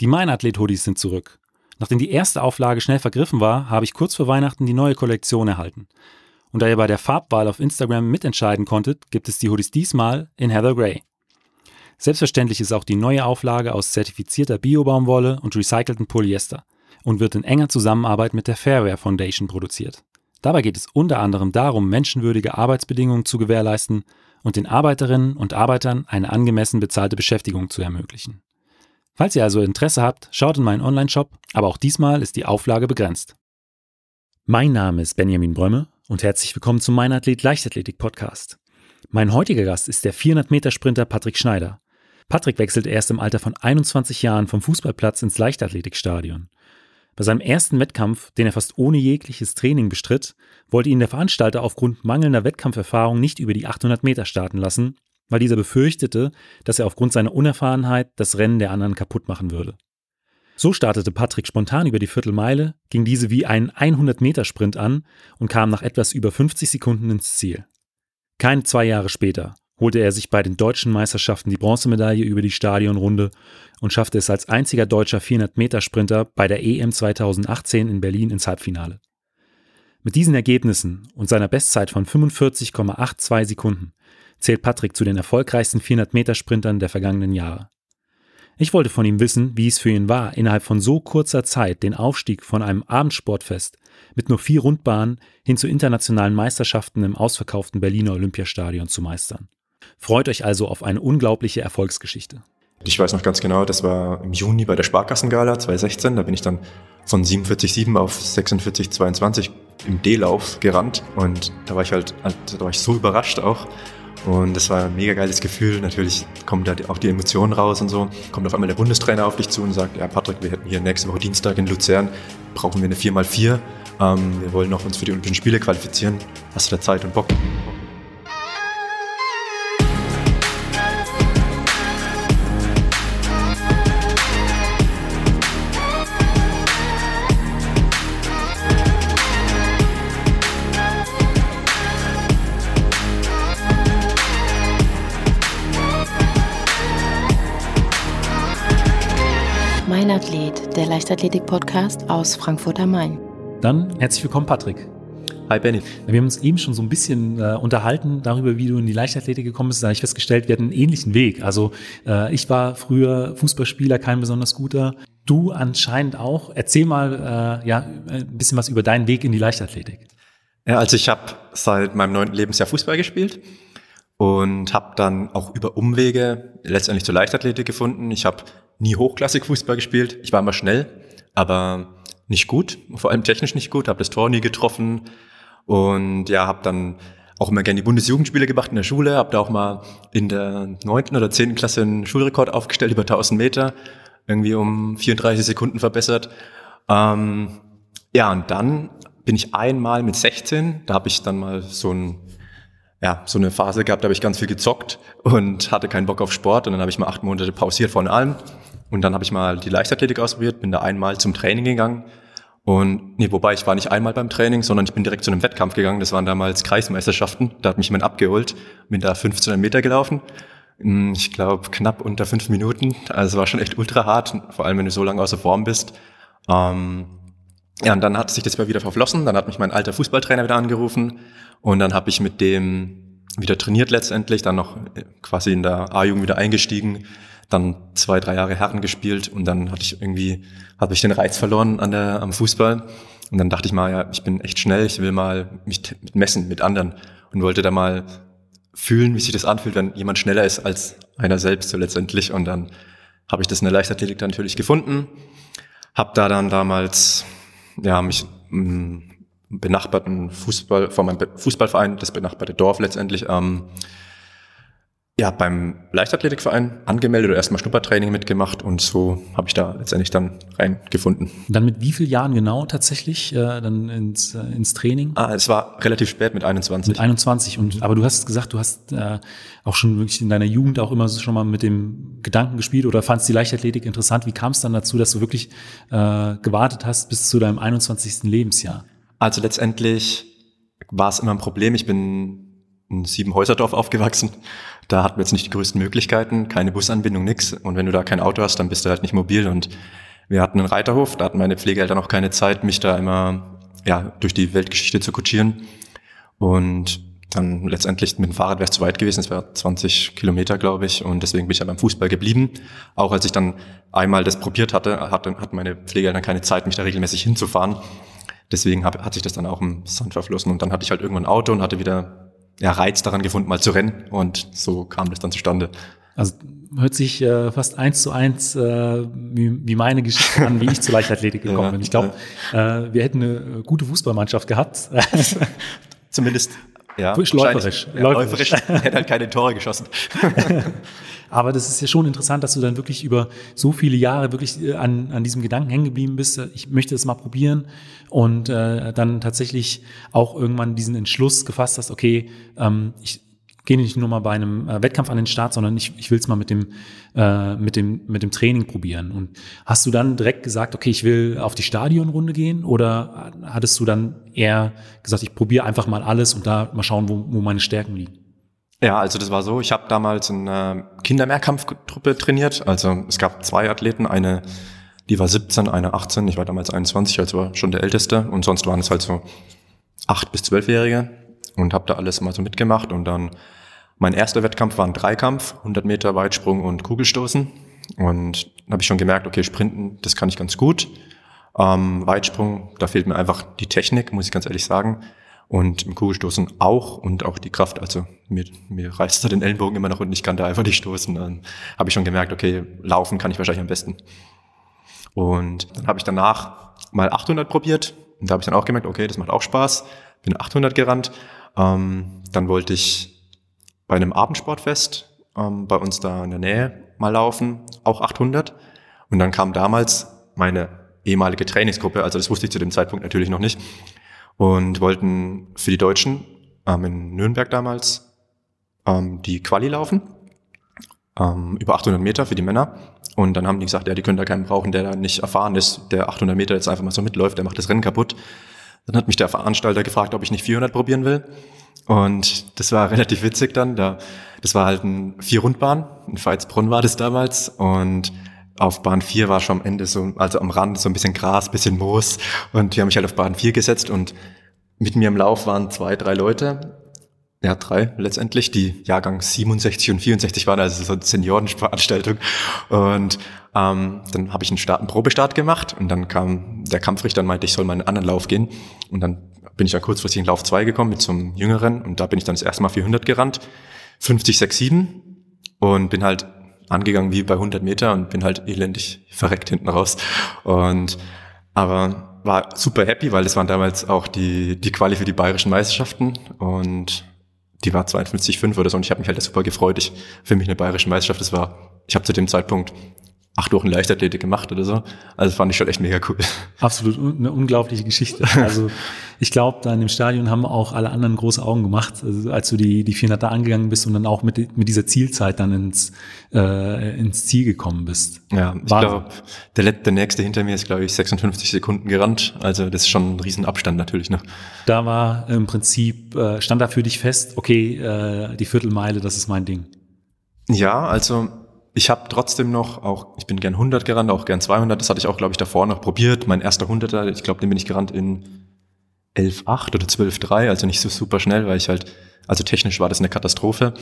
Die Meinathlet-Hoodies sind zurück. Nachdem die erste Auflage schnell vergriffen war, habe ich kurz vor Weihnachten die neue Kollektion erhalten. Und da ihr bei der Farbwahl auf Instagram mitentscheiden konntet, gibt es die Hoodies diesmal in Heather Grey. Selbstverständlich ist auch die neue Auflage aus zertifizierter Biobaumwolle und recyceltem Polyester und wird in enger Zusammenarbeit mit der Fairwear Foundation produziert. Dabei geht es unter anderem darum, menschenwürdige Arbeitsbedingungen zu gewährleisten und den Arbeiterinnen und Arbeitern eine angemessen bezahlte Beschäftigung zu ermöglichen. Falls ihr also Interesse habt, schaut in meinen Online-Shop, aber auch diesmal ist die Auflage begrenzt. Mein Name ist Benjamin Brömme und herzlich willkommen zum Mein Athlet Leichtathletik Podcast. Mein heutiger Gast ist der 400-Meter-Sprinter Patrick Schneider. Patrick wechselt erst im Alter von 21 Jahren vom Fußballplatz ins Leichtathletikstadion. Bei seinem ersten Wettkampf, den er fast ohne jegliches Training bestritt, wollte ihn der Veranstalter aufgrund mangelnder Wettkampferfahrung nicht über die 800 Meter starten lassen, weil dieser befürchtete, dass er aufgrund seiner Unerfahrenheit das Rennen der anderen kaputt machen würde. So startete Patrick spontan über die Viertelmeile, ging diese wie einen 100-Meter-Sprint an und kam nach etwas über 50 Sekunden ins Ziel. Keine zwei Jahre später holte er sich bei den deutschen Meisterschaften die Bronzemedaille über die Stadionrunde und schaffte es als einziger deutscher 400-Meter-Sprinter bei der EM 2018 in Berlin ins Halbfinale. Mit diesen Ergebnissen und seiner Bestzeit von 45,82 Sekunden zählt Patrick zu den erfolgreichsten 400-Meter-Sprintern der vergangenen Jahre. Ich wollte von ihm wissen, wie es für ihn war, innerhalb von so kurzer Zeit den Aufstieg von einem Abendsportfest mit nur vier Rundbahnen hin zu internationalen Meisterschaften im ausverkauften Berliner Olympiastadion zu meistern. Freut euch also auf eine unglaubliche Erfolgsgeschichte. Ich weiß noch ganz genau, das war im Juni bei der Sparkassengala 2016. Da bin ich dann von 47,7 auf 46,22 im D-Lauf gerannt. Und da war ich halt, da war ich so überrascht auch. Und das war ein mega geiles Gefühl. Natürlich kommen da auch die Emotionen raus und so. Kommt auf einmal der Bundestrainer auf dich zu und sagt, ja Patrick, wir hätten hier nächste Woche Dienstag in Luzern, brauchen wir eine 4x4. Ähm, wir wollen noch uns für die Olympischen Spiele qualifizieren. Hast du da Zeit und Bock? Der Leichtathletik-Podcast aus Frankfurt am Main. Dann herzlich willkommen, Patrick. Hi Benny. Wir haben uns eben schon so ein bisschen äh, unterhalten darüber, wie du in die Leichtathletik gekommen bist. Da habe ich festgestellt, wir hatten einen ähnlichen Weg. Also äh, ich war früher Fußballspieler, kein besonders guter. Du anscheinend auch. Erzähl mal äh, ja, ein bisschen was über deinen Weg in die Leichtathletik. Ja, also ich habe seit meinem neunten Lebensjahr Fußball gespielt und habe dann auch über Umwege letztendlich zur Leichtathletik gefunden. Ich habe nie hochklassig Fußball gespielt. Ich war immer schnell, aber nicht gut, vor allem technisch nicht gut, habe das Tor nie getroffen und ja, habe dann auch immer gerne die Bundesjugendspiele gemacht in der Schule, habe da auch mal in der neunten oder zehnten Klasse einen Schulrekord aufgestellt über 1000 Meter, irgendwie um 34 Sekunden verbessert. Ähm, ja, und dann bin ich einmal mit 16, da habe ich dann mal so ein ja, so eine Phase gehabt, da habe ich ganz viel gezockt und hatte keinen Bock auf Sport und dann habe ich mal acht Monate pausiert von allem und dann habe ich mal die Leichtathletik ausprobiert, bin da einmal zum Training gegangen. Und nee, wobei ich war nicht einmal beim Training, sondern ich bin direkt zu einem Wettkampf gegangen. Das waren damals Kreismeisterschaften. Da hat mich jemand abgeholt, bin da 1500 Meter gelaufen. Hm, ich glaube knapp unter fünf Minuten. Also es war schon echt ultra hart, vor allem wenn du so lange außer Form bist. Ähm, ja, und dann hat sich das mal wieder verflossen. Dann hat mich mein alter Fußballtrainer wieder angerufen und dann habe ich mit dem wieder trainiert letztendlich, dann noch äh, quasi in der A-Jugend wieder eingestiegen, dann zwei, drei Jahre Herren gespielt und dann hatte ich irgendwie, habe ich den Reiz verloren an der, am Fußball. Und dann dachte ich mal, ja, ich bin echt schnell, ich will mal mich messen mit anderen und wollte da mal fühlen, wie sich das anfühlt, wenn jemand schneller ist als einer selbst so letztendlich. Und dann habe ich das in der Leichtathletik dann natürlich gefunden, habe da dann damals ja mich m, benachbarten Fußball von meinem Fußballverein, das benachbarte Dorf letztendlich, ähm, ja, beim Leichtathletikverein angemeldet oder erstmal Schnuppertraining mitgemacht und so habe ich da letztendlich dann reingefunden. Dann mit wie vielen Jahren genau tatsächlich äh, dann ins, äh, ins Training? Ah, es war relativ spät mit 21. Mit 21 und aber du hast gesagt, du hast äh, auch schon wirklich in deiner Jugend auch immer schon mal mit dem Gedanken gespielt oder fandst die Leichtathletik interessant. Wie kam es dann dazu, dass du wirklich äh, gewartet hast bis zu deinem 21. Lebensjahr? Also letztendlich war es immer ein Problem. Ich bin in Siebenhäuserdorf aufgewachsen Da hatten wir jetzt nicht die größten Möglichkeiten, keine Busanbindung, nix. Und wenn du da kein Auto hast, dann bist du halt nicht mobil. Und wir hatten einen Reiterhof, da hatten meine Pflegeeltern auch keine Zeit, mich da immer ja, durch die Weltgeschichte zu kutschieren. Und dann letztendlich mit dem Fahrrad wäre es zu weit gewesen, es wäre 20 Kilometer, glaube ich, und deswegen bin ich ja beim Fußball geblieben. Auch als ich dann einmal das probiert hatte, hatte, hatten meine Pfleger dann keine Zeit, mich da regelmäßig hinzufahren. Deswegen hat sich das dann auch im Sand verflossen und dann hatte ich halt irgendwann ein Auto und hatte wieder ja, Reiz daran gefunden, mal zu rennen und so kam das dann zustande. Also hört sich äh, fast eins zu eins äh, wie, wie meine Geschichte an, wie ich zur Leichtathletik gekommen ja, bin. Ich glaube, ja. äh, wir hätten eine gute Fußballmannschaft gehabt. Zumindest ja, läuferisch. Ja, läuferisch. hätte halt keine Tore geschossen. Aber das ist ja schon interessant, dass du dann wirklich über so viele Jahre wirklich äh, an, an diesem Gedanken hängen geblieben bist. Ich möchte es mal probieren und äh, dann tatsächlich auch irgendwann diesen Entschluss gefasst hast, okay, ähm, ich gehe nicht nur mal bei einem äh, Wettkampf an den Start, sondern ich, ich will es mal mit dem, äh, mit, dem, mit dem Training probieren. Und hast du dann direkt gesagt, okay, ich will auf die Stadionrunde gehen oder hattest du dann eher gesagt, ich probiere einfach mal alles und da mal schauen, wo, wo meine Stärken liegen? Ja, also das war so, ich habe damals in einer Kindermehrkampftruppe trainiert. Also es gab zwei Athleten, eine, die war 17, eine 18, ich war damals 21, also war schon der Älteste. Und sonst waren es halt so acht bis zwölfjährige und habe da alles mal so mitgemacht. Und dann mein erster Wettkampf war ein Dreikampf, 100 Meter Weitsprung und Kugelstoßen. Und habe ich schon gemerkt, okay, Sprinten, das kann ich ganz gut. Ähm, Weitsprung, da fehlt mir einfach die Technik, muss ich ganz ehrlich sagen. Und im Kugelstoßen auch und auch die Kraft. Also mir, mir reißt da den Ellenbogen immer noch und ich kann da einfach nicht stoßen. Dann habe ich schon gemerkt, okay, laufen kann ich wahrscheinlich am besten. Und dann habe ich danach mal 800 probiert. Und da habe ich dann auch gemerkt, okay, das macht auch Spaß. Bin 800 gerannt. Ähm, dann wollte ich bei einem Abendsportfest ähm, bei uns da in der Nähe mal laufen, auch 800. Und dann kam damals meine ehemalige Trainingsgruppe, also das wusste ich zu dem Zeitpunkt natürlich noch nicht, und wollten für die Deutschen ähm, in Nürnberg damals ähm, die Quali laufen, ähm, über 800 Meter für die Männer. Und dann haben die gesagt, ja, die können da keinen brauchen, der da nicht erfahren ist, der 800 Meter jetzt einfach mal so mitläuft, der macht das Rennen kaputt. Dann hat mich der Veranstalter gefragt, ob ich nicht 400 probieren will. Und das war relativ witzig dann. Da, das war halt ein Vier-Rundbahn. In Veitsbrunn war das damals. Und auf Bahn 4 war schon am Ende so, also am Rand so ein bisschen Gras, bisschen Moos und die haben mich halt auf Bahn 4 gesetzt und mit mir im Lauf waren zwei, drei Leute, ja, drei letztendlich, die Jahrgang 67 und 64 waren, also so eine Seniorenveranstaltung. Und ähm, dann habe ich einen, Start, einen Probestart gemacht und dann kam der Kampfrichter und meinte, ich soll mal einen anderen Lauf gehen. Und dann bin ich dann kurzfristig in Lauf 2 gekommen mit so Jüngeren und da bin ich dann das erste Mal 400 gerannt, 50, 6, 7 und bin halt angegangen wie bei 100 Meter und bin halt elendig verreckt hinten raus. Und aber war super happy, weil es waren damals auch die die Quali für die bayerischen Meisterschaften und die war 52,5 oder so und ich habe mich halt super gefreut. Ich für mich eine bayerische Meisterschaft, das war ich habe zu dem Zeitpunkt acht Wochen Leichtathletik gemacht oder so. Also fand ich schon echt mega cool. Absolut, eine unglaubliche Geschichte. Also ich glaube, da in dem Stadion haben auch alle anderen große Augen gemacht, also als du die, die 400er angegangen bist und dann auch mit, mit dieser Zielzeit dann ins, äh, ins Ziel gekommen bist. Ja, ich glaube, der, der nächste hinter mir ist, glaube ich, 56 Sekunden gerannt. Also das ist schon ein Riesenabstand natürlich. Ne? Da war im Prinzip, äh, stand da für dich fest, okay, äh, die Viertelmeile, das ist mein Ding. Ja, also ich habe trotzdem noch, auch ich bin gern 100 gerannt, auch gern 200. Das hatte ich auch, glaube ich, davor noch probiert. Mein erster 100er, ich glaube, den bin ich gerannt in 11,8 oder 12,3, also nicht so super schnell, weil ich halt, also technisch war das eine Katastrophe.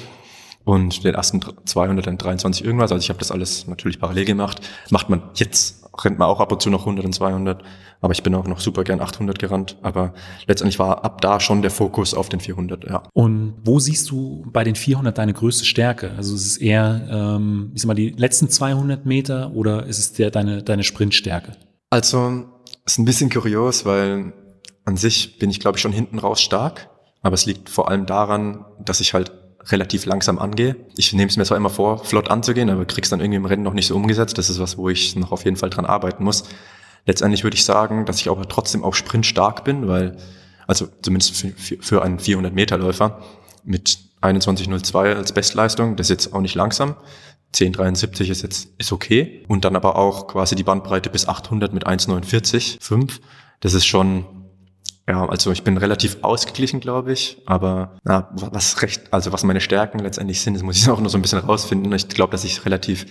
Und den ersten 200 dann 23 irgendwas. Also ich habe das alles natürlich parallel gemacht. Macht man jetzt, rennt man auch ab und zu noch 100 und 200. Aber ich bin auch noch super gern 800 gerannt. Aber letztendlich war ab da schon der Fokus auf den 400, ja. Und wo siehst du bei den 400 deine größte Stärke? Also ist es eher, ähm, ich sag mal, die letzten 200 Meter oder ist es der, deine, deine Sprintstärke? Also, ist ein bisschen kurios, weil an sich bin ich, glaube ich, schon hinten raus stark. Aber es liegt vor allem daran, dass ich halt relativ langsam angehe. Ich nehme es mir zwar immer vor, flott anzugehen, aber krieg's dann irgendwie im Rennen noch nicht so umgesetzt. Das ist was, wo ich noch auf jeden Fall dran arbeiten muss. Letztendlich würde ich sagen, dass ich aber trotzdem auch sprintstark bin, weil, also zumindest für, für einen 400-Meter-Läufer mit 21.02 als Bestleistung, das ist jetzt auch nicht langsam. 1073 ist jetzt ist okay und dann aber auch quasi die Bandbreite bis 800 mit 1,49,5. Das ist schon Ja, also ich bin relativ ausgeglichen, glaube ich. Aber ja, was recht, also was meine Stärken letztendlich sind, das muss ich auch noch so ein bisschen rausfinden. Ich glaube, dass ich relativ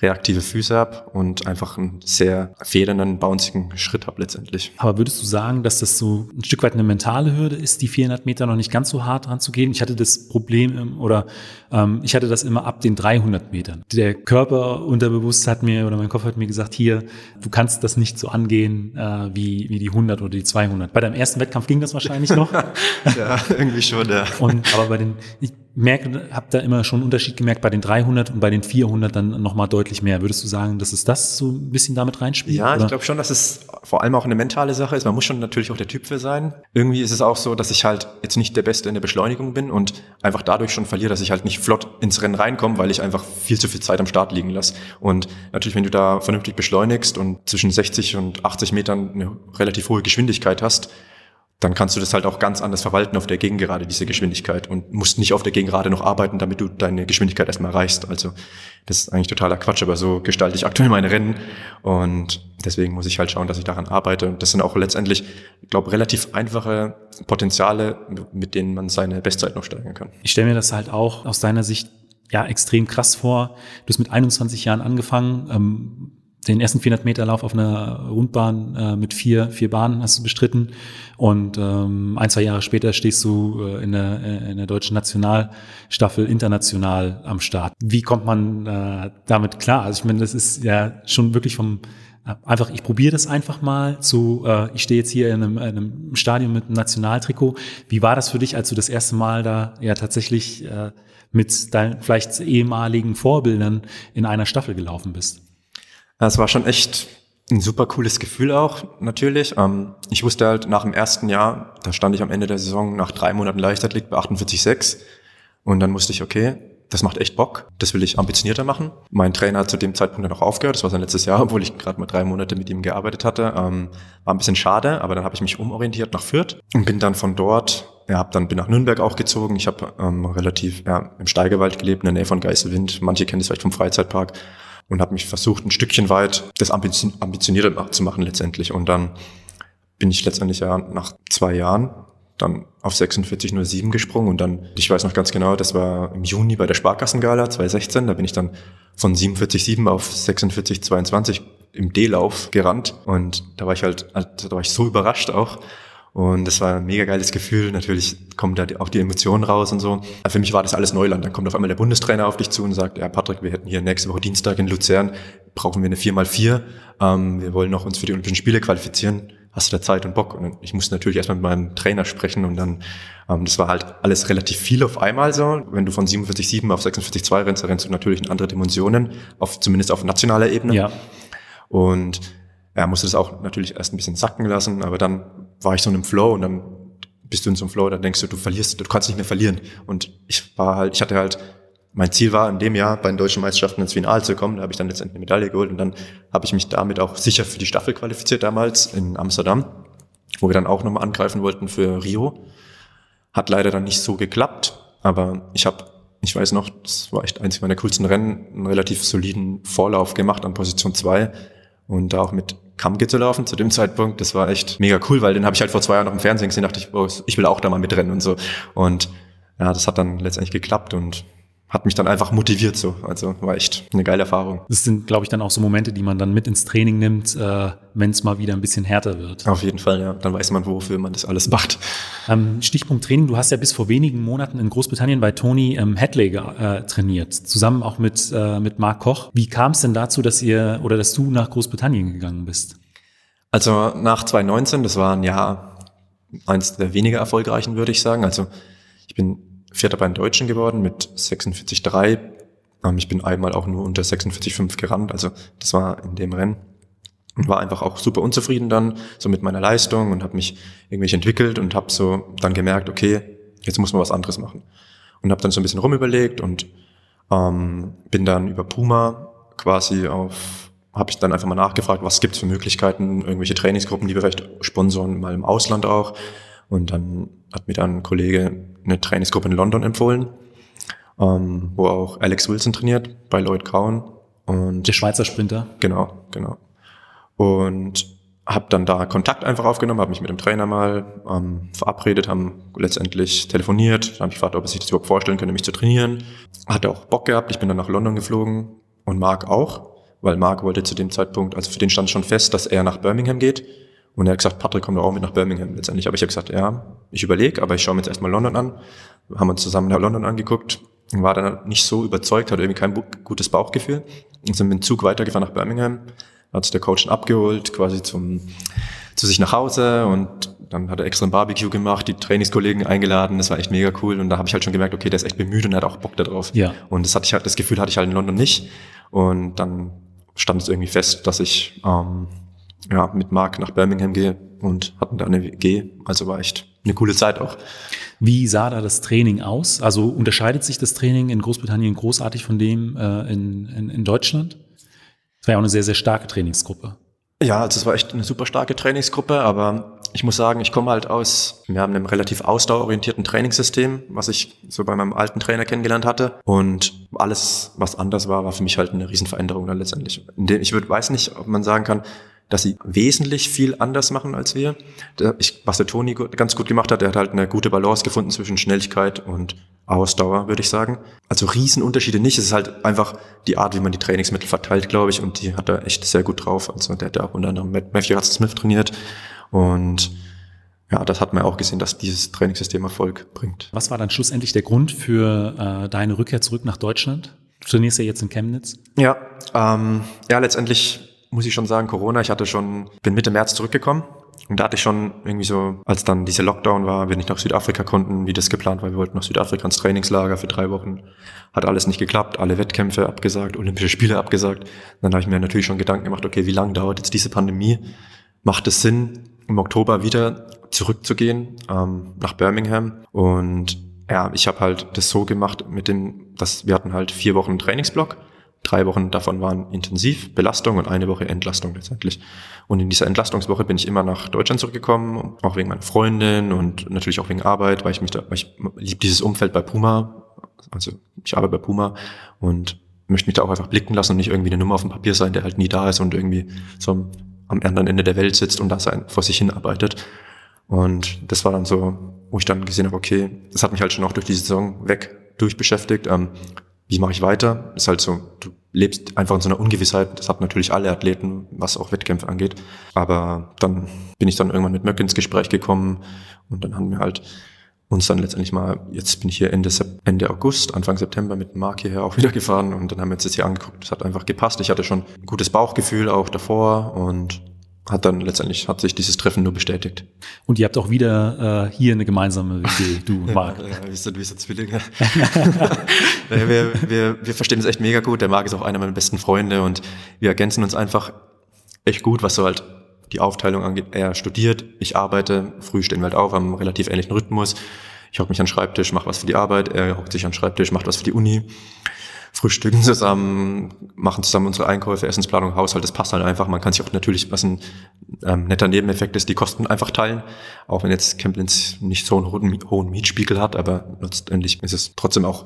reaktive Füße habe und einfach einen sehr federnden, bouncigen Schritt habe letztendlich. Aber würdest du sagen, dass das so ein Stück weit eine mentale Hürde ist, die 400 Meter noch nicht ganz so hart ranzugehen? Ich hatte das Problem oder ähm, ich hatte das immer ab den 300 Metern. Der Körper unterbewusst hat mir oder mein Kopf hat mir gesagt, hier, du kannst das nicht so angehen äh, wie, wie die 100 oder die 200. Bei deinem ersten Wettkampf ging das wahrscheinlich noch. ja, irgendwie schon, ja. Und, aber bei den, ich, merke, habe da immer schon einen Unterschied gemerkt bei den 300 und bei den 400 dann nochmal deutlich mehr. Würdest du sagen, dass es das so ein bisschen damit reinspielt? Ja, oder? ich glaube schon, dass es vor allem auch eine mentale Sache ist. Man muss schon natürlich auch der Typ für sein. Irgendwie ist es auch so, dass ich halt jetzt nicht der Beste in der Beschleunigung bin und einfach dadurch schon verliere, dass ich halt nicht flott ins Rennen reinkomme, weil ich einfach viel zu viel Zeit am Start liegen lasse. Und natürlich, wenn du da vernünftig beschleunigst und zwischen 60 und 80 Metern eine relativ hohe Geschwindigkeit hast, dann kannst du das halt auch ganz anders verwalten auf der Gegengerade, diese Geschwindigkeit und musst nicht auf der Gegengerade noch arbeiten, damit du deine Geschwindigkeit erstmal erreichst. Also das ist eigentlich totaler Quatsch, aber so gestalte ich aktuell meine Rennen und deswegen muss ich halt schauen, dass ich daran arbeite. Und das sind auch letztendlich, ich glaube, relativ einfache Potenziale, mit denen man seine Bestzeit noch steigern kann. Ich stelle mir das halt auch aus deiner Sicht ja extrem krass vor. Du hast mit 21 Jahren angefangen. Ähm den ersten 400 Meter Lauf auf einer Rundbahn äh, mit vier, vier Bahnen hast du bestritten und ähm, ein, zwei Jahre später stehst du äh, in, der, äh, in der deutschen Nationalstaffel international am Start. Wie kommt man äh, damit klar? Also ich meine, das ist ja schon wirklich vom äh, einfach, ich probiere das einfach mal zu, äh, ich stehe jetzt hier in einem, in einem Stadion mit einem Nationaltrikot. Wie war das für dich, als du das erste Mal da ja tatsächlich äh, mit deinen vielleicht ehemaligen Vorbildern in einer Staffel gelaufen bist? Es war schon echt ein super cooles Gefühl auch, natürlich. Ähm, ich wusste halt nach dem ersten Jahr, da stand ich am Ende der Saison nach drei Monaten Leichtathletik bei 48,6 und dann wusste ich, okay, das macht echt Bock, das will ich ambitionierter machen. Mein Trainer hat zu dem Zeitpunkt dann auch aufgehört, das war sein letztes Jahr, obwohl ich gerade mal drei Monate mit ihm gearbeitet hatte. Ähm, war ein bisschen schade, aber dann habe ich mich umorientiert nach Fürth und bin dann von dort, ja, hab dann bin nach Nürnberg auch gezogen. Ich habe ähm, relativ ja, im Steigerwald gelebt, in der Nähe von Geiselwind. Manche kennen das vielleicht vom Freizeitpark und habe mich versucht, ein Stückchen weit das ambitionierter zu machen letztendlich. Und dann bin ich letztendlich ja nach zwei Jahren dann auf 46,07 gesprungen. Und dann, ich weiß noch ganz genau, das war im Juni bei der Sparkassengala 2016, da bin ich dann von 47,7 auf 46,22 im D-Lauf gerannt. Und da war ich halt, da war ich so überrascht auch und das war ein mega geiles Gefühl. Natürlich kommen da auch die Emotionen raus und so. Für mich war das alles Neuland. Dann kommt auf einmal der Bundestrainer auf dich zu und sagt, ja Patrick, wir hätten hier nächste Woche Dienstag in Luzern, brauchen wir eine 4x4. Ähm, wir wollen noch uns für die Olympischen Spiele qualifizieren. Hast du da Zeit und Bock? Und ich musste natürlich erstmal mit meinem Trainer sprechen und dann, ähm, das war halt alles relativ viel auf einmal so. Wenn du von 47,7 auf 46,2 rennst, dann rennst du natürlich in andere Dimensionen, auf, zumindest auf nationaler Ebene. Ja. Und er musste das auch natürlich erst ein bisschen sacken lassen, aber dann war ich so in einem Flow und dann bist du in so einem Flow, dann denkst du, du verlierst, du kannst nicht mehr verlieren. Und ich war halt, ich hatte halt, mein Ziel war in dem Jahr bei den deutschen Meisterschaften ins Finale zu kommen. Da habe ich dann letztendlich eine Medaille geholt und dann habe ich mich damit auch sicher für die Staffel qualifiziert damals in Amsterdam, wo wir dann auch nochmal angreifen wollten für Rio. Hat leider dann nicht so geklappt, aber ich habe, ich weiß noch, das war echt eins meiner coolsten Rennen, einen relativ soliden Vorlauf gemacht an Position zwei und da auch mit Kammke zu laufen zu dem Zeitpunkt. Das war echt mega cool, weil den habe ich halt vor zwei Jahren noch im Fernsehen gesehen, dachte ich, oh, ich will auch da mal mitrennen und so. Und ja, das hat dann letztendlich geklappt und hat mich dann einfach motiviert so. Also war echt eine geile Erfahrung. Das sind, glaube ich, dann auch so Momente, die man dann mit ins Training nimmt, äh, wenn es mal wieder ein bisschen härter wird. Auf jeden Fall, ja. Dann weiß man, wofür man das alles macht. Ähm, Stichpunkt Training. Du hast ja bis vor wenigen Monaten in Großbritannien bei Tony ähm, Hadley äh, trainiert, zusammen auch mit, äh, mit Mark Koch. Wie kam es denn dazu, dass ihr oder dass du nach Großbritannien gegangen bist? Also nach 2019, das war ein Jahr eins der weniger erfolgreichen, würde ich sagen. Also ich bin Vierter bei den Deutschen geworden mit 46,3. Ähm, ich bin einmal auch nur unter 46,5 gerannt. Also das war in dem Rennen. Und war einfach auch super unzufrieden dann so mit meiner Leistung und habe mich irgendwie entwickelt und habe so dann gemerkt, okay, jetzt muss man was anderes machen. Und habe dann so ein bisschen rumüberlegt und ähm, bin dann über Puma quasi auf, habe ich dann einfach mal nachgefragt, was gibt's für Möglichkeiten, irgendwelche Trainingsgruppen, die wir vielleicht sponsoren, mal im Ausland auch. Und dann hat mir dann ein Kollege eine Trainingsgruppe in London empfohlen, ähm, wo auch Alex Wilson trainiert bei Lloyd Cowan. Und Der Schweizer Sprinter. Genau, genau. Und habe dann da Kontakt einfach aufgenommen, habe mich mit dem Trainer mal ähm, verabredet, haben letztendlich telefoniert, habe ich gefragt, ob er sich das überhaupt vorstellen könnte, mich zu trainieren. Hatte auch Bock gehabt, ich bin dann nach London geflogen und Marc auch, weil Marc wollte zu dem Zeitpunkt, also für den stand schon fest, dass er nach Birmingham geht. Und er hat gesagt, Patrick kommt doch auch mit nach Birmingham. Letztendlich habe ich ja gesagt, ja, ich überlege, aber ich schaue mir jetzt erstmal London an. Haben uns zusammen nach London angeguckt, war dann nicht so überzeugt, hatte irgendwie kein gutes Bauchgefühl und sind mit dem Zug weitergefahren nach Birmingham hat sich der Coach dann abgeholt, quasi zum, zu sich nach Hause und dann hat er extra ein Barbecue gemacht, die Trainingskollegen eingeladen, das war echt mega cool und da habe ich halt schon gemerkt, okay, der ist echt bemüht und er hat auch Bock darauf. Ja. Und das hatte ich halt, das Gefühl hatte ich halt in London nicht und dann stand es irgendwie fest, dass ich ähm, ja, mit Mark nach Birmingham gehe und hatten da eine WG, also war echt eine coole Zeit auch. Wie sah da das Training aus? Also unterscheidet sich das Training in Großbritannien großartig von dem äh, in, in, in Deutschland? war ja auch eine sehr, sehr starke Trainingsgruppe. Ja, also es war echt eine super starke Trainingsgruppe, aber ich muss sagen, ich komme halt aus, wir haben einem relativ ausdauerorientierten Trainingssystem, was ich so bei meinem alten Trainer kennengelernt hatte. Und alles, was anders war, war für mich halt eine Riesenveränderung dann letztendlich. Ich weiß nicht, ob man sagen kann, dass sie wesentlich viel anders machen als wir. Ich, was der Toni ganz gut gemacht hat, der hat halt eine gute Balance gefunden zwischen Schnelligkeit und Ausdauer, würde ich sagen. Also Riesenunterschiede nicht. Es ist halt einfach die Art, wie man die Trainingsmittel verteilt, glaube ich. Und die hat er echt sehr gut drauf. Also der hat ja auch unter anderem mit Matthew Smith trainiert. Und ja, das hat man auch gesehen, dass dieses Trainingssystem Erfolg bringt. Was war dann schlussendlich der Grund für äh, deine Rückkehr zurück nach Deutschland? Du trainierst ja jetzt in Chemnitz. Ja, ähm, ja, letztendlich muss ich schon sagen, Corona, ich hatte schon, bin Mitte März zurückgekommen und da hatte ich schon irgendwie so, als dann dieser Lockdown war, wir nicht nach Südafrika konnten, wie das geplant war, wir wollten nach Südafrika ins Trainingslager für drei Wochen, hat alles nicht geklappt, alle Wettkämpfe abgesagt, Olympische Spiele abgesagt. Dann habe ich mir natürlich schon Gedanken gemacht, okay, wie lange dauert jetzt diese Pandemie? Macht es Sinn, im Oktober wieder zurückzugehen ähm, nach Birmingham? Und ja, ich habe halt das so gemacht mit dem, dass wir hatten halt vier Wochen Trainingsblock Drei Wochen davon waren intensiv Belastung und eine Woche Entlastung letztendlich. Und in dieser Entlastungswoche bin ich immer nach Deutschland zurückgekommen, auch wegen meiner Freundin und natürlich auch wegen Arbeit, weil ich mich da, weil ich liebe dieses Umfeld bei Puma. Also ich arbeite bei Puma und möchte mich da auch einfach blicken lassen und nicht irgendwie eine Nummer auf dem Papier sein, der halt nie da ist und irgendwie so am anderen Ende der Welt sitzt und da sein, vor sich hin arbeitet. Und das war dann so, wo ich dann gesehen habe, okay, das hat mich halt schon auch durch die Saison weg durchbeschäftigt. Ähm, wie mache ich weiter? Ist halt so, du lebst einfach in so einer Ungewissheit. Das hat natürlich alle Athleten, was auch Wettkämpfe angeht. Aber dann bin ich dann irgendwann mit Möck ins Gespräch gekommen und dann haben wir halt uns dann letztendlich mal, jetzt bin ich hier Ende, Ende August, Anfang September mit Mark hierher auch wieder gefahren und dann haben wir uns das hier angeguckt. Das hat einfach gepasst. Ich hatte schon ein gutes Bauchgefühl auch davor und hat dann letztendlich hat sich dieses Treffen nur bestätigt. Und ihr habt auch wieder äh, hier eine gemeinsame WG, du Marc. ja, wir sind wie so Zwillinge. wir, wir, wir verstehen uns echt mega gut. Der Marc ist auch einer meiner besten Freunde und wir ergänzen uns einfach echt gut, was so halt die Aufteilung angeht. Er studiert, ich arbeite, früh stehen wir halt auf, haben einen relativ ähnlichen Rhythmus. Ich hocke mich an den Schreibtisch, mache was für die Arbeit, er hockt sich an den Schreibtisch, macht was für die Uni frühstücken zusammen, machen zusammen unsere Einkäufe, Essensplanung, Haushalt, das passt halt einfach. Man kann sich auch natürlich, was ein ähm, netter Nebeneffekt ist, die Kosten einfach teilen. Auch wenn jetzt Camplins nicht so einen hohen, hohen Mietspiegel hat, aber letztendlich ist es trotzdem auch,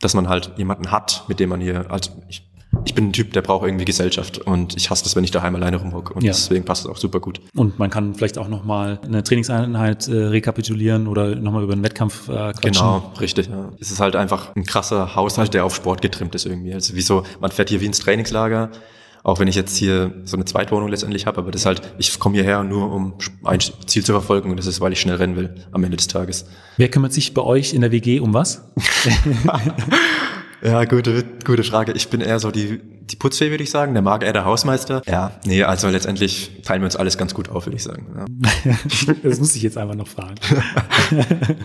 dass man halt jemanden hat, mit dem man hier, also ich ich bin ein Typ, der braucht irgendwie Gesellschaft und ich hasse das, wenn ich daheim alleine rumhocke und ja. deswegen passt es auch super gut. Und man kann vielleicht auch nochmal eine Trainingseinheit äh, rekapitulieren oder nochmal über einen Wettkampf äh, quatschen. Genau, richtig. Ja. Es ist halt einfach ein krasser Haushalt, der auf Sport getrimmt ist irgendwie. Also wieso, man fährt hier wie ins Trainingslager, auch wenn ich jetzt hier so eine Zweitwohnung letztendlich habe, aber das ist halt, ich komme hierher nur, um ein Ziel zu verfolgen und das ist, weil ich schnell rennen will am Ende des Tages. Wer kümmert sich bei euch in der WG um was? Ja, gute, gute Frage. Ich bin eher so die, die Putzfee, würde ich sagen. Der mag eher der Hausmeister. Ja, nee, also letztendlich teilen wir uns alles ganz gut auf, würde ich sagen. Ja. das muss ich jetzt einfach noch fragen.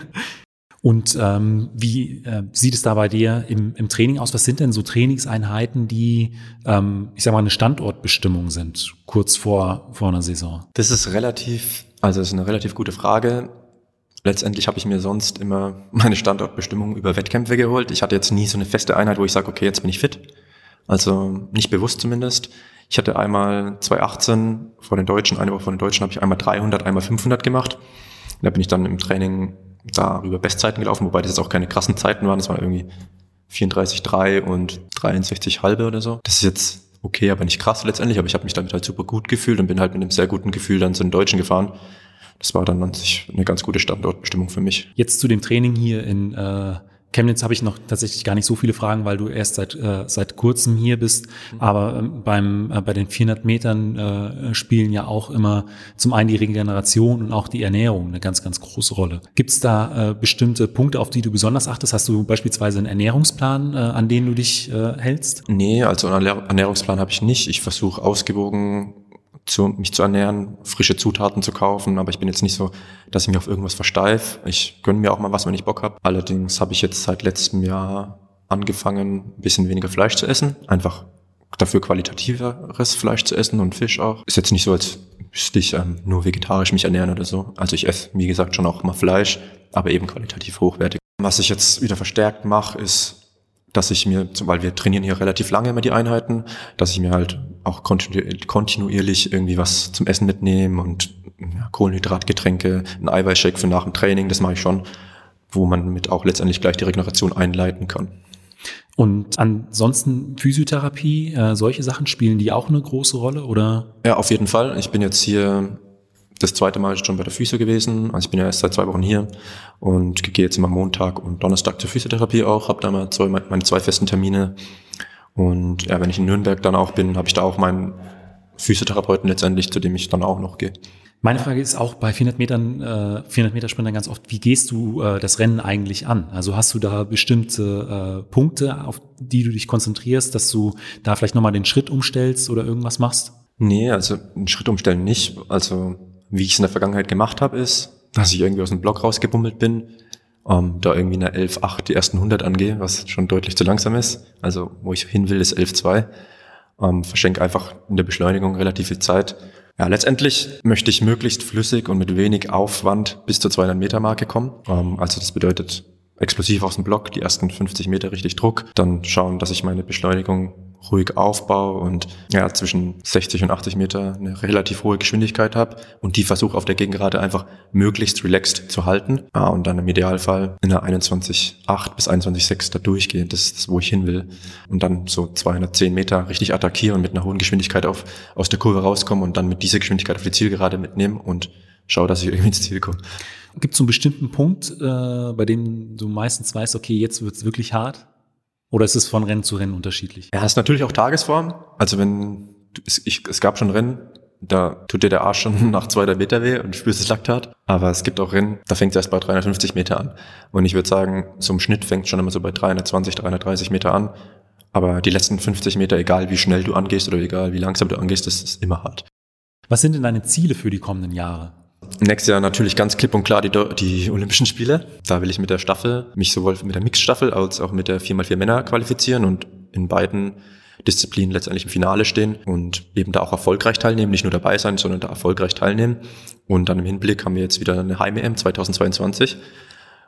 Und ähm, wie äh, sieht es da bei dir im, im Training aus? Was sind denn so Trainingseinheiten, die, ähm, ich sag mal, eine Standortbestimmung sind, kurz vor, vor einer Saison? Das ist relativ, also das ist eine relativ gute Frage. Letztendlich habe ich mir sonst immer meine Standortbestimmung über Wettkämpfe geholt. Ich hatte jetzt nie so eine feste Einheit, wo ich sage, okay, jetzt bin ich fit. Also nicht bewusst zumindest. Ich hatte einmal 2018 vor den Deutschen, eine Woche vor den Deutschen habe ich einmal 300, einmal 500 gemacht. Da bin ich dann im Training darüber Bestzeiten gelaufen, wobei das jetzt auch keine krassen Zeiten waren. Das waren irgendwie 34,3 und 63 halbe oder so. Das ist jetzt okay, aber nicht krass letztendlich, aber ich habe mich damit halt super gut gefühlt und bin halt mit einem sehr guten Gefühl dann zu den Deutschen gefahren. Das war dann an sich eine ganz gute Standortbestimmung für mich. Jetzt zu dem Training hier in äh, Chemnitz habe ich noch tatsächlich gar nicht so viele Fragen, weil du erst seit, äh, seit kurzem hier bist. Mhm. Aber ähm, beim, äh, bei den 400 Metern äh, spielen ja auch immer zum einen die Regeneration und auch die Ernährung eine ganz, ganz große Rolle. Gibt es da äh, bestimmte Punkte, auf die du besonders achtest? Hast du beispielsweise einen Ernährungsplan, äh, an den du dich äh, hältst? Nee, also einen Ernährungsplan habe ich nicht. Ich versuche ausgewogen zu, mich zu ernähren, frische Zutaten zu kaufen, aber ich bin jetzt nicht so, dass ich mich auf irgendwas versteif. Ich gönne mir auch mal was, wenn ich Bock habe. Allerdings habe ich jetzt seit letztem Jahr angefangen, ein bisschen weniger Fleisch zu essen. Einfach dafür qualitativeres Fleisch zu essen und Fisch auch. Ist jetzt nicht so, als müsste ich ähm, nur vegetarisch mich ernähren oder so. Also ich esse, wie gesagt, schon auch mal Fleisch, aber eben qualitativ hochwertig. Was ich jetzt wieder verstärkt mache, ist dass ich mir, weil wir trainieren hier relativ lange immer die Einheiten, dass ich mir halt auch kontinuierlich irgendwie was zum Essen mitnehme und ja, Kohlenhydratgetränke, ein Eiweißshake für nach dem Training, das mache ich schon, wo man mit auch letztendlich gleich die Regeneration einleiten kann. Und ansonsten Physiotherapie, äh, solche Sachen spielen die auch eine große Rolle oder? Ja, auf jeden Fall. Ich bin jetzt hier das zweite Mal schon bei der Physio gewesen. Also ich bin ja erst seit zwei Wochen hier und gehe jetzt immer Montag und Donnerstag zur Physiotherapie auch, habe da mal zwei, meine zwei festen Termine. Und ja, wenn ich in Nürnberg dann auch bin, habe ich da auch meinen Physiotherapeuten letztendlich, zu dem ich dann auch noch gehe. Meine Frage ist auch bei 400 Metern, äh, 400 Meter Sprintern ganz oft, wie gehst du äh, das Rennen eigentlich an? Also hast du da bestimmte äh, Punkte, auf die du dich konzentrierst, dass du da vielleicht nochmal den Schritt umstellst oder irgendwas machst? Nee, also einen Schritt umstellen nicht. Also wie ich es in der Vergangenheit gemacht habe, ist, dass ich irgendwie aus dem Block rausgebummelt bin, ähm, da irgendwie eine 11.8 die ersten 100 angehe, was schon deutlich zu langsam ist. Also wo ich hin will, ist 11.2. Ähm, verschenke einfach in der Beschleunigung relativ viel Zeit. Ja, letztendlich möchte ich möglichst flüssig und mit wenig Aufwand bis zur 200 Meter Marke kommen. Ähm, also das bedeutet explosiv aus dem Block, die ersten 50 Meter richtig Druck, dann schauen, dass ich meine Beschleunigung ruhig aufbaue und ja, zwischen 60 und 80 Meter eine relativ hohe Geschwindigkeit habe und die versuche auf der Gegengerade einfach möglichst relaxed zu halten ah, und dann im Idealfall in der 21,8 bis 21,6 da durchgehe. Das ist das, wo ich hin will. Und dann so 210 Meter richtig attackieren und mit einer hohen Geschwindigkeit auf, aus der Kurve rauskommen und dann mit dieser Geschwindigkeit auf die Zielgerade mitnehmen und schaue, dass ich irgendwie ins Ziel komme. Gibt es einen bestimmten Punkt, äh, bei dem du meistens weißt, okay, jetzt wird es wirklich hart? Oder ist es von Rennen zu Rennen unterschiedlich? Ja, ist natürlich auch Tagesform. Also wenn es, ich, es gab schon Rennen, da tut dir der Arsch schon nach 200 Meter weh und spürst das Laktat. Aber es gibt auch Rennen, da fängt es erst bei 350 Meter an. Und ich würde sagen, zum Schnitt fängt es schon immer so bei 320, 330 Meter an. Aber die letzten 50 Meter, egal wie schnell du angehst oder egal wie langsam du angehst, das ist immer hart. Was sind denn deine Ziele für die kommenden Jahre? Nächstes Jahr natürlich ganz klipp und klar die, die Olympischen Spiele. Da will ich mit der Staffel, mich sowohl mit der Mixstaffel als auch mit der 4x4 Männer qualifizieren und in beiden Disziplinen letztendlich im Finale stehen und eben da auch erfolgreich teilnehmen, nicht nur dabei sein, sondern da erfolgreich teilnehmen. Und dann im Hinblick haben wir jetzt wieder eine Heim-EM 2022,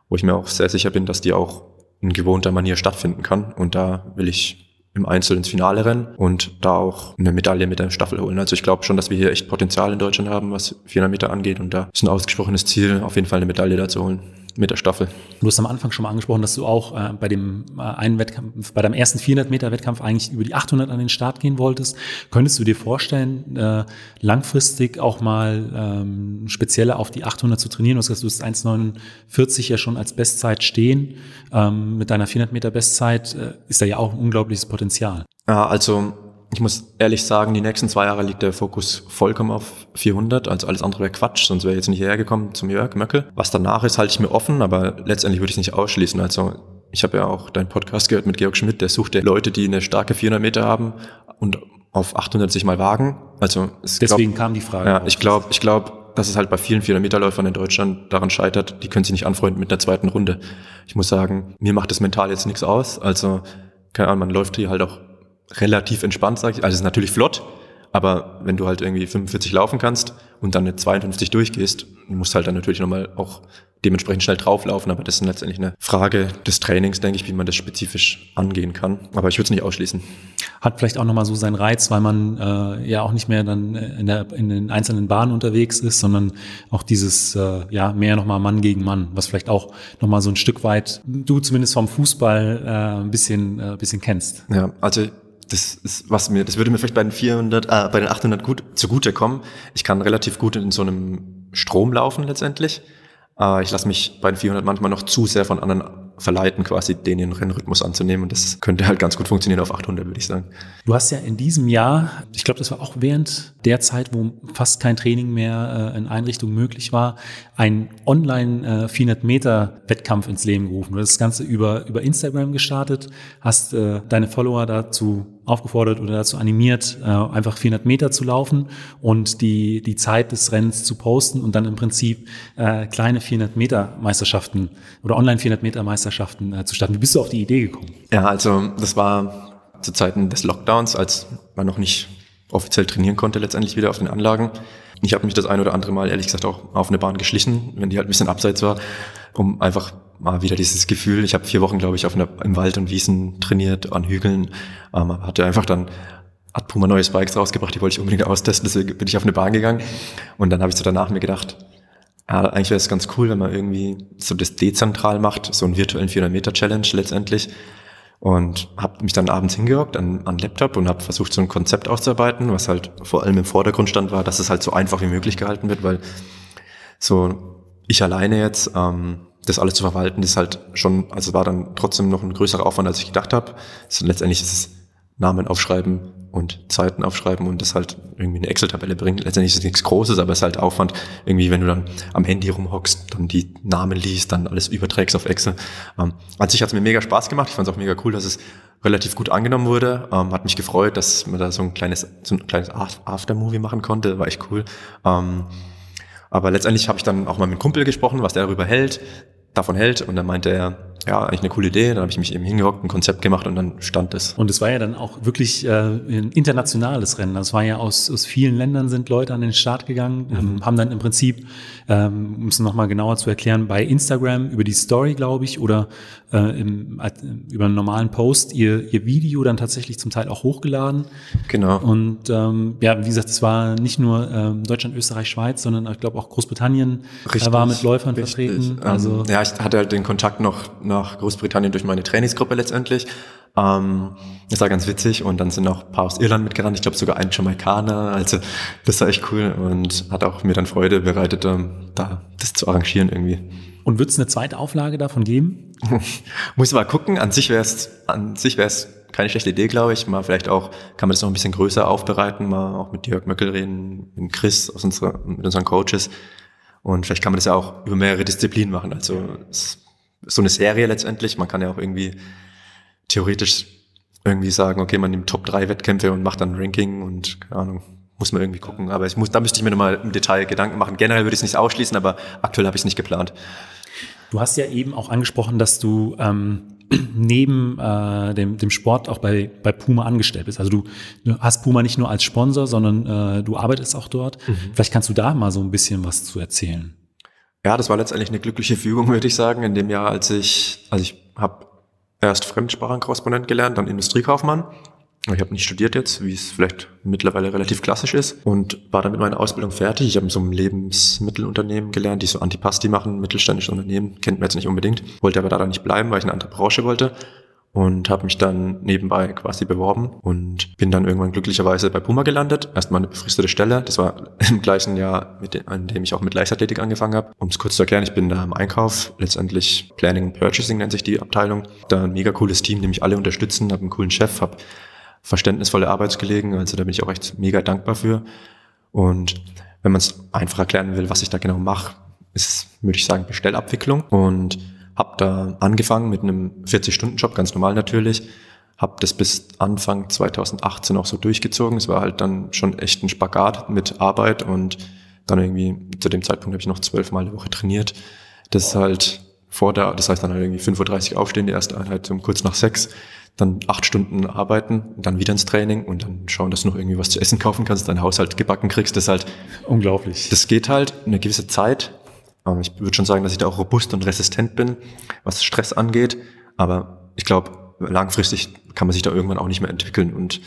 wo ich mir auch sehr sicher bin, dass die auch in gewohnter Manier stattfinden kann. Und da will ich im Einzel ins Finale rennen und da auch eine Medaille mit der Staffel holen. Also ich glaube schon, dass wir hier echt Potenzial in Deutschland haben, was 400 Meter angeht und da ist ein ausgesprochenes Ziel, auf jeden Fall eine Medaille da zu holen mit der Staffel. Du hast am Anfang schon mal angesprochen, dass du auch äh, bei dem äh, einen Wettkampf, bei deinem ersten 400 Meter Wettkampf eigentlich über die 800 an den Start gehen wolltest. Könntest du dir vorstellen, äh, langfristig auch mal ähm, spezieller auf die 800 zu trainieren? Du hast gesagt, du hast 1,49 ja schon als Bestzeit stehen. Ähm, mit deiner 400 Meter Bestzeit äh, ist da ja auch ein unglaubliches Potenzial. Ja, also ich muss ehrlich sagen, die nächsten zwei Jahre liegt der Fokus vollkommen auf 400. Also alles andere wäre Quatsch, sonst wäre ich jetzt nicht hierher gekommen zum Jörg Möckel. Was danach ist, halte ich mir offen, aber letztendlich würde ich es nicht ausschließen. Also ich habe ja auch deinen Podcast gehört mit Georg Schmidt, der sucht ja Leute, die eine starke 400 Meter haben und auf 800 sich mal wagen. Also deswegen glaub, kam die Frage. Ja, ich glaube, ich glaube, dass es halt bei vielen 400 Meter Läufern in Deutschland daran scheitert, die können sich nicht anfreunden mit der zweiten Runde. Ich muss sagen, mir macht das mental jetzt nichts aus. Also keine Ahnung, man läuft hier halt auch relativ entspannt, sage ich. Also es ist natürlich flott, aber wenn du halt irgendwie 45 laufen kannst und dann eine 52 durchgehst, musst halt dann natürlich nochmal auch dementsprechend schnell drauflaufen. Aber das ist letztendlich eine Frage des Trainings, denke ich, wie man das spezifisch angehen kann. Aber ich würde es nicht ausschließen. Hat vielleicht auch nochmal so seinen Reiz, weil man äh, ja auch nicht mehr dann in, der, in den einzelnen Bahnen unterwegs ist, sondern auch dieses, äh, ja, mehr nochmal Mann gegen Mann, was vielleicht auch nochmal so ein Stück weit du zumindest vom Fußball äh, ein bisschen, äh, bisschen kennst. Ja, also das ist, was mir, das würde mir vielleicht bei den 400, äh, bei den 800 gut zugutekommen. Ich kann relativ gut in so einem Strom laufen letztendlich. Äh, ich lasse mich bei den 400 manchmal noch zu sehr von anderen verleiten, quasi den ihren Rennrhythmus anzunehmen. Und das könnte halt ganz gut funktionieren auf 800, würde ich sagen. Du hast ja in diesem Jahr, ich glaube, das war auch während der Zeit, wo fast kein Training mehr äh, in Einrichtungen möglich war, ein online äh, 400 Meter Wettkampf ins Leben gerufen. Du hast das Ganze über, über Instagram gestartet, hast äh, deine Follower dazu aufgefordert oder dazu animiert, äh, einfach 400 Meter zu laufen und die, die Zeit des Rennens zu posten und dann im Prinzip äh, kleine 400 Meter Meisterschaften oder online 400 Meter Meisterschaften äh, zu starten. Wie bist du auf die Idee gekommen? Ja, also das war zu Zeiten des Lockdowns, als man noch nicht offiziell trainieren konnte, letztendlich wieder auf den Anlagen. Ich habe mich das ein oder andere Mal, ehrlich gesagt, auch auf eine Bahn geschlichen, wenn die halt ein bisschen abseits war, um einfach mal wieder dieses Gefühl, ich habe vier Wochen, glaube ich, auf einer, im Wald und Wiesen trainiert, an Hügeln, ähm, hatte einfach dann, hat Puma neue Spikes rausgebracht, die wollte ich unbedingt austesten, deswegen bin ich auf eine Bahn gegangen. Und dann habe ich so danach mir gedacht, ja, eigentlich wäre es ganz cool, wenn man irgendwie so das dezentral macht, so einen virtuellen 400 Meter Challenge letztendlich. Und habe mich dann abends hingehockt an, an Laptop und habe versucht, so ein Konzept auszuarbeiten, was halt vor allem im Vordergrund stand, war, dass es halt so einfach wie möglich gehalten wird, weil so ich alleine jetzt ähm, das alles zu verwalten, ist halt schon, also war dann trotzdem noch ein größerer Aufwand, als ich gedacht habe. Letztendlich ist es Namen aufschreiben und Zeiten aufschreiben und das halt irgendwie eine Excel-Tabelle bringen. Letztendlich ist es nichts Großes, aber es ist halt Aufwand, irgendwie, wenn du dann am Handy rumhockst, dann die Namen liest, dann alles überträgst auf Excel. Ähm, an sich hat es mir mega Spaß gemacht. Ich fand es auch mega cool, dass es relativ gut angenommen wurde. Ähm, hat mich gefreut, dass man da so ein kleines, so ein kleines Aftermovie machen konnte. War echt cool. Ähm, aber letztendlich habe ich dann auch mal mit einem Kumpel gesprochen, was der darüber hält davon hält. Und dann meinte er, ja, eigentlich eine coole Idee. Dann habe ich mich eben hingehockt, ein Konzept gemacht und dann stand es. Und es war ja dann auch wirklich äh, ein internationales Rennen. Das war ja aus, aus vielen Ländern sind Leute an den Start gegangen, mhm. ähm, haben dann im Prinzip, ähm, um es nochmal genauer zu erklären, bei Instagram über die Story, glaube ich, oder äh, im, äh, über einen normalen Post ihr, ihr Video dann tatsächlich zum Teil auch hochgeladen. Genau. Und ähm, ja, wie gesagt, es war nicht nur ähm, Deutschland, Österreich, Schweiz, sondern ich glaube auch Großbritannien richtig, war mit Läufern richtig. vertreten. Also ja, ich hatte halt den Kontakt noch nach Großbritannien durch meine Trainingsgruppe letztendlich. Ähm, das war ganz witzig und dann sind auch ein paar aus Irland mitgerannt, ich glaube sogar ein Jamaikaner, also das war echt cool und hat auch mir dann Freude bereitet, ähm, da das zu arrangieren irgendwie. Und wird es eine zweite Auflage davon geben? Muss mal gucken. An sich wäre es an sich wäre es keine schlechte Idee, glaube ich. Mal vielleicht auch kann man das noch ein bisschen größer aufbereiten, mal auch mit Jörg Möckel reden, mit Chris aus unserer, mit unseren Coaches. Und vielleicht kann man das ja auch über mehrere Disziplinen machen. Also so eine Serie letztendlich. Man kann ja auch irgendwie theoretisch irgendwie sagen, okay, man nimmt Top 3 Wettkämpfe und macht dann Ranking und keine Ahnung, muss man irgendwie gucken. Aber ich muss, da müsste ich mir nochmal im Detail Gedanken machen. Generell würde ich es nicht ausschließen, aber aktuell habe ich es nicht geplant. Du hast ja eben auch angesprochen, dass du ähm, neben äh, dem, dem Sport auch bei, bei Puma angestellt bist. Also du, du hast Puma nicht nur als Sponsor, sondern äh, du arbeitest auch dort. Mhm. Vielleicht kannst du da mal so ein bisschen was zu erzählen. Ja, das war letztendlich eine glückliche Fügung, würde ich sagen, in dem Jahr, als ich, also ich habe erst Fremdsprachenkorrespondent gelernt, dann Industriekaufmann ich habe nicht studiert jetzt, wie es vielleicht mittlerweile relativ klassisch ist und war dann mit meiner Ausbildung fertig. Ich habe in so einem Lebensmittelunternehmen gelernt, die so Antipasti machen, mittelständische Unternehmen, kennt man jetzt nicht unbedingt. Wollte aber da dann nicht bleiben, weil ich eine andere Branche wollte und habe mich dann nebenbei quasi beworben und bin dann irgendwann glücklicherweise bei Puma gelandet. Erstmal eine befristete Stelle. Das war im gleichen Jahr, mit dem, an dem ich auch mit Leichtathletik angefangen habe. Um es kurz zu erklären, ich bin da im Einkauf, letztendlich Planning and Purchasing nennt sich die Abteilung. Da ein mega cooles Team, die mich alle unterstützen, habe einen coolen Chef, habe verständnisvolle Arbeitskollegen. Also da bin ich auch echt mega dankbar für. Und wenn man es einfach erklären will, was ich da genau mache, ist, würde ich sagen, Bestellabwicklung. Und habe da angefangen mit einem 40-Stunden-Job, ganz normal natürlich. Habe das bis Anfang 2018 auch so durchgezogen. Es war halt dann schon echt ein Spagat mit Arbeit und dann irgendwie zu dem Zeitpunkt habe ich noch zwölfmal die Woche trainiert. Das ist halt vor der, das heißt dann halt irgendwie 5.30 Uhr aufstehen, die erste Einheit um kurz nach sechs dann acht Stunden arbeiten, dann wieder ins Training und dann schauen, dass du noch irgendwie was zu essen kaufen kannst, deinen Haushalt gebacken kriegst. Das ist halt unglaublich. Das geht halt eine gewisse Zeit. Ich würde schon sagen, dass ich da auch robust und resistent bin, was Stress angeht. Aber ich glaube, langfristig kann man sich da irgendwann auch nicht mehr entwickeln. Und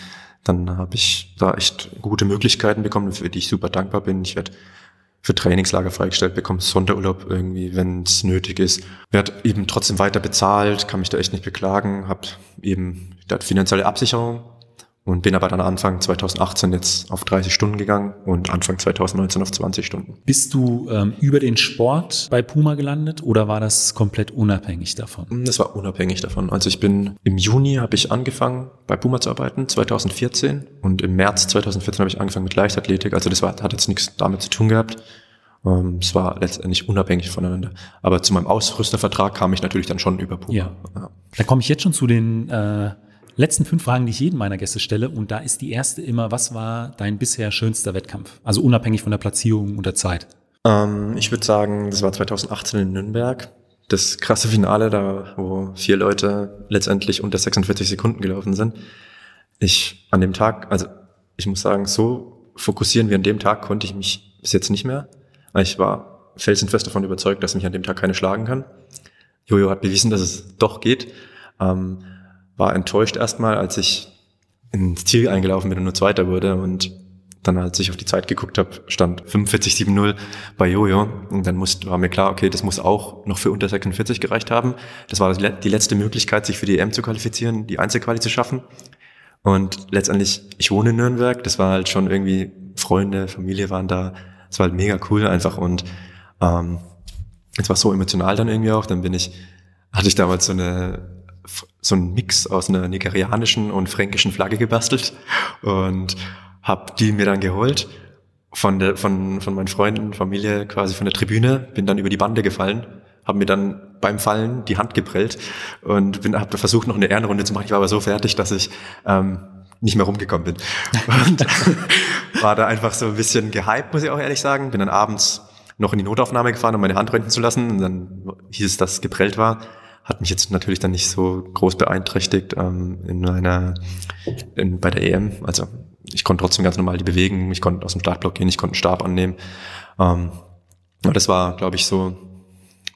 dann habe ich da echt gute Möglichkeiten bekommen, für die ich super dankbar bin. Ich werde für Trainingslager freigestellt, bekomme Sonderurlaub irgendwie, wenn es nötig ist. Werd eben trotzdem weiter bezahlt, kann mich da echt nicht beklagen, habe eben da finanzielle Absicherung und bin aber dann Anfang 2018 jetzt auf 30 Stunden gegangen und Anfang 2019 auf 20 Stunden. Bist du ähm, über den Sport bei Puma gelandet oder war das komplett unabhängig davon? Das war unabhängig davon. Also ich bin im Juni habe ich angefangen bei Puma zu arbeiten, 2014 und im März 2014 habe ich angefangen mit Leichtathletik. Also das war, hat jetzt nichts damit zu tun gehabt. Ähm, es war letztendlich unabhängig voneinander. Aber zu meinem Ausrüstervertrag kam ich natürlich dann schon über Puma. Ja. ja. Da komme ich jetzt schon zu den äh, letzten fünf Fragen, die ich jedem meiner Gäste stelle. Und da ist die erste immer, was war dein bisher schönster Wettkampf? Also unabhängig von der Platzierung und der Zeit. Ähm, ich würde sagen, das war 2018 in Nürnberg. Das krasse Finale, da wo vier Leute letztendlich unter 46 Sekunden gelaufen sind. Ich an dem Tag, also ich muss sagen, so fokussieren wie an dem Tag konnte ich mich bis jetzt nicht mehr. Ich war felsenfest davon überzeugt, dass mich an dem Tag keine schlagen kann. Jojo hat bewiesen, dass es doch geht. Ähm, war enttäuscht erstmal, als ich ins Ziel eingelaufen bin und nur Zweiter wurde und dann, als ich auf die Zeit geguckt habe, stand 45,70 bei Jojo. Und dann musste, war mir klar, okay, das muss auch noch für unter 46 gereicht haben. Das war die letzte Möglichkeit, sich für die EM zu qualifizieren, die Einzelquali zu schaffen. Und letztendlich, ich wohne in Nürnberg, das war halt schon irgendwie, Freunde, Familie waren da. Das war halt mega cool einfach. Und ähm, es war so emotional dann irgendwie auch. Dann bin ich, hatte ich damals so eine so ein Mix aus einer nigerianischen und fränkischen Flagge gebastelt und habe die mir dann geholt von der von von meinen Freunden, Familie quasi von der Tribüne, bin dann über die Bande gefallen, habe mir dann beim Fallen die Hand geprellt und bin habe versucht noch eine Ehrenrunde zu machen. Ich war aber so fertig, dass ich ähm, nicht mehr rumgekommen bin und war da einfach so ein bisschen gehypt, muss ich auch ehrlich sagen. Bin dann abends noch in die Notaufnahme gefahren, um meine Hand röntgen zu lassen. Und dann hieß es, dass es geprellt war hat mich jetzt natürlich dann nicht so groß beeinträchtigt ähm, in einer in, bei der EM. Also ich konnte trotzdem ganz normal die bewegen, ich konnte aus dem Startblock gehen, ich konnte einen Stab annehmen. Ähm, aber das war, glaube ich, so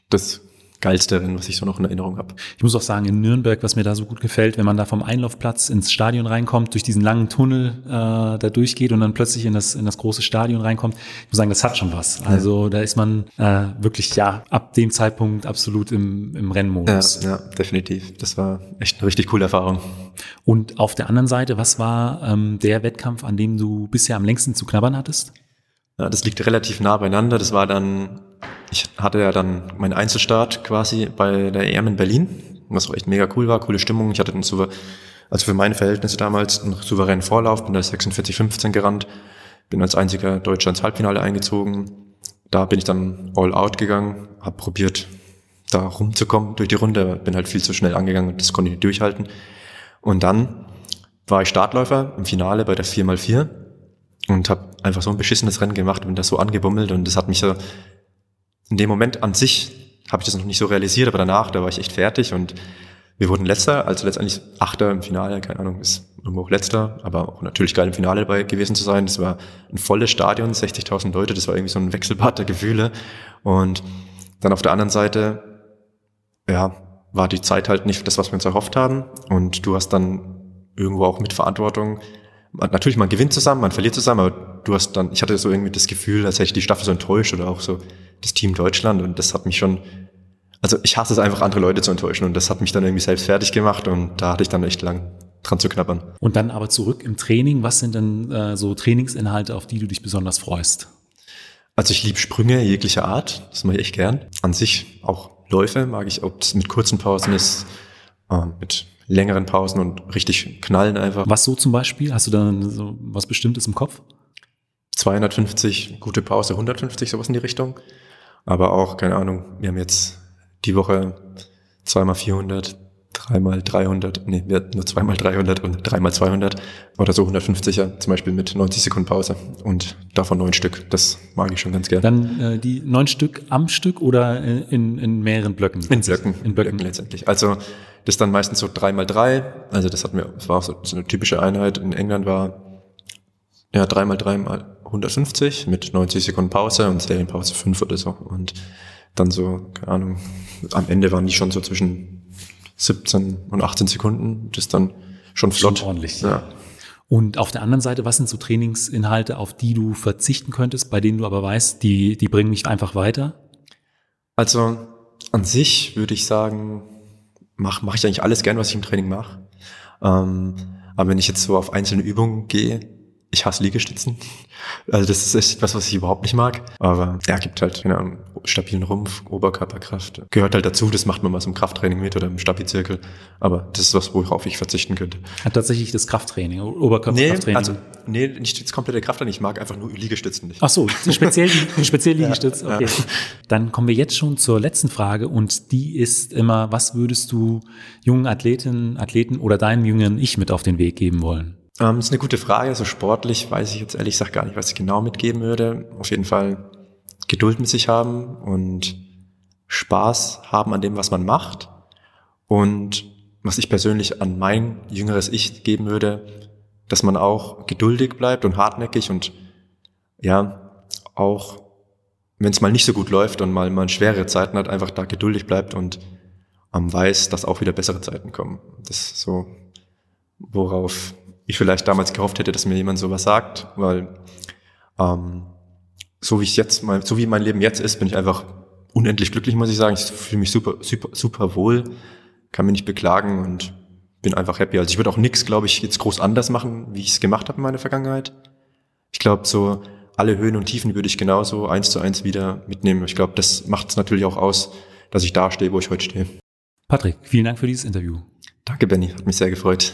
das Geilste Rennen, was ich so noch in Erinnerung habe. Ich muss auch sagen, in Nürnberg, was mir da so gut gefällt, wenn man da vom Einlaufplatz ins Stadion reinkommt, durch diesen langen Tunnel äh, da durchgeht und dann plötzlich in das, in das große Stadion reinkommt, ich muss sagen, das hat schon was. Also da ist man äh, wirklich ja ab dem Zeitpunkt absolut im, im Rennmodus. Ja, ja, definitiv. Das war echt eine richtig coole Erfahrung. Und auf der anderen Seite, was war ähm, der Wettkampf, an dem du bisher am längsten zu knabbern hattest? Ja, das liegt relativ nah beieinander. Das war dann ich hatte ja dann meinen Einzelstart quasi bei der EM in Berlin, was auch echt mega cool war, coole Stimmung. Ich hatte einen Souver also für meine Verhältnisse damals einen souveränen Vorlauf, bin da 46-15 gerannt, bin als einziger Deutscher ins Halbfinale eingezogen. Da bin ich dann all out gegangen, habe probiert, da rumzukommen durch die Runde, bin halt viel zu schnell angegangen und das konnte ich nicht durchhalten. Und dann war ich Startläufer im Finale bei der 4x4 und habe einfach so ein beschissenes Rennen gemacht, bin da so angebummelt und das hat mich so in dem Moment an sich habe ich das noch nicht so realisiert, aber danach, da war ich echt fertig und wir wurden letzter, also letztendlich Achter im Finale, keine Ahnung, ist irgendwo auch letzter, aber auch natürlich geil im Finale dabei gewesen zu sein. Das war ein volles Stadion, 60.000 Leute, das war irgendwie so ein Wechselbad der Gefühle. Und dann auf der anderen Seite, ja, war die Zeit halt nicht das, was wir uns erhofft haben. Und du hast dann irgendwo auch mit Verantwortung. Natürlich, man gewinnt zusammen, man verliert zusammen, aber du hast dann, ich hatte so irgendwie das Gefühl, als hätte ich die Staffel so enttäuscht oder auch so das Team Deutschland und das hat mich schon, also ich hasse es einfach, andere Leute zu enttäuschen und das hat mich dann irgendwie selbst fertig gemacht und da hatte ich dann echt lang dran zu knabbern. Und dann aber zurück im Training, was sind denn äh, so Trainingsinhalte, auf die du dich besonders freust? Also ich liebe Sprünge jeglicher Art, das mache ich echt gern. An sich auch Läufe mag ich, ob es mit kurzen Pausen ist, äh, mit längeren Pausen und richtig knallen einfach. Was so zum Beispiel? Hast du da so was Bestimmtes im Kopf? 250, gute Pause, 150, sowas in die Richtung. Aber auch, keine Ahnung, wir haben jetzt die Woche zweimal 400, dreimal 300, nee, wir hatten nur zweimal 300 und dreimal 200 oder so 150er, zum Beispiel mit 90 Sekunden Pause und davon neun Stück. Das mag ich schon ganz gerne. Dann äh, die neun Stück am Stück oder in, in mehreren Blöcken? In Blöcken. In Blöcken letztendlich. Also das ist dann meistens so dreimal drei. Also das hatten wir, das war auch so, so eine typische Einheit. In England war ja dreimal dreimal 150 mit 90 Sekunden Pause und Serienpause 5 oder so. Und dann so, keine Ahnung, am Ende waren die schon so zwischen 17 und 18 Sekunden. Das ist dann schon flott. Schon ordentlich. Ja. Und auf der anderen Seite, was sind so Trainingsinhalte, auf die du verzichten könntest, bei denen du aber weißt, die, die bringen mich einfach weiter? Also an sich würde ich sagen, mache mach ich eigentlich alles gern, was ich im Training mache. Ähm, Aber wenn ich jetzt so auf einzelne Übungen gehe, ich hasse Liegestützen. Also das ist echt was, was ich überhaupt nicht mag. Aber er ja, gibt halt keine Ahnung, stabilen Rumpf, Oberkörperkraft. Gehört halt dazu, das macht man mal so im Krafttraining mit oder im Stabi-Zirkel. Aber das ist was, worauf ich verzichten könnte. Hat tatsächlich das Krafttraining, Oberkörperkrafttraining. Nee, also, nee, nicht das komplette Krafttraining. Ich mag einfach nur Liegestützen nicht. Ach so, speziell, speziell Liegestütz. Okay. Ja. Dann kommen wir jetzt schon zur letzten Frage und die ist immer, was würdest du jungen Athletinnen, Athleten oder deinem jüngeren Ich mit auf den Weg geben wollen? Ähm, das ist eine gute Frage. So also sportlich weiß ich jetzt ehrlich gesagt gar nicht, was ich genau mitgeben würde. Auf jeden Fall Geduld mit sich haben und Spaß haben an dem, was man macht. Und was ich persönlich an mein jüngeres Ich geben würde, dass man auch geduldig bleibt und hartnäckig und ja, auch wenn es mal nicht so gut läuft und mal man schwere Zeiten hat, einfach da geduldig bleibt und ähm, weiß, dass auch wieder bessere Zeiten kommen. Das ist so, worauf ich vielleicht damals gehofft hätte, dass mir jemand sowas sagt, weil ähm, so wie ich jetzt, mein, so wie mein Leben jetzt ist, bin ich einfach unendlich glücklich, muss ich sagen. Ich fühle mich super, super, super wohl, kann mich nicht beklagen und bin einfach happy. Also ich würde auch nichts, glaube ich, jetzt groß anders machen, wie ich es gemacht habe in meiner Vergangenheit. Ich glaube, so alle Höhen und Tiefen würde ich genauso eins zu eins wieder mitnehmen. Ich glaube, das macht es natürlich auch aus, dass ich da stehe, wo ich heute stehe. Patrick, vielen Dank für dieses Interview. Danke, Benny. Hat mich sehr gefreut.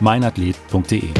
meinathlet.de.